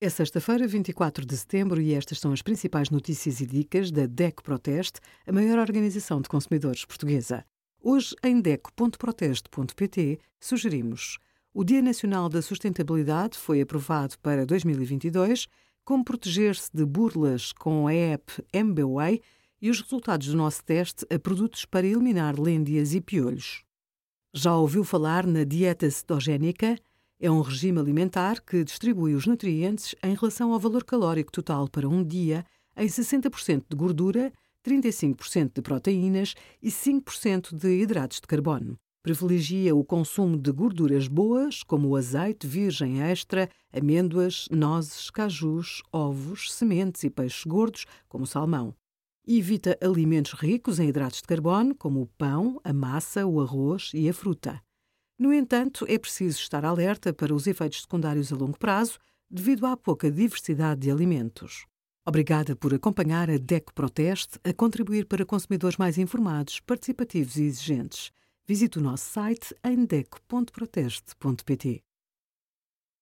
É sexta-feira, 24 de setembro, e estas são as principais notícias e dicas da DECO Proteste, a maior organização de consumidores portuguesa. Hoje, em DECO.proteste.pt, sugerimos: o Dia Nacional da Sustentabilidade foi aprovado para 2022, como proteger-se de burlas com a app MBWay e os resultados do nosso teste a produtos para eliminar lêndias e piolhos. Já ouviu falar na dieta cetogénica? É um regime alimentar que distribui os nutrientes em relação ao valor calórico total para um dia em 60% de gordura, 35% de proteínas e 5% de hidratos de carbono. Privilegia o consumo de gorduras boas, como o azeite virgem extra, amêndoas, nozes, cajus, ovos, sementes e peixes gordos, como o salmão. Evita alimentos ricos em hidratos de carbono, como o pão, a massa, o arroz e a fruta. No entanto, é preciso estar alerta para os efeitos secundários a longo prazo devido à pouca diversidade de alimentos. Obrigada por acompanhar a DECO Proteste a contribuir para consumidores mais informados, participativos e exigentes. Visite o nosso site em deco.proteste.pt.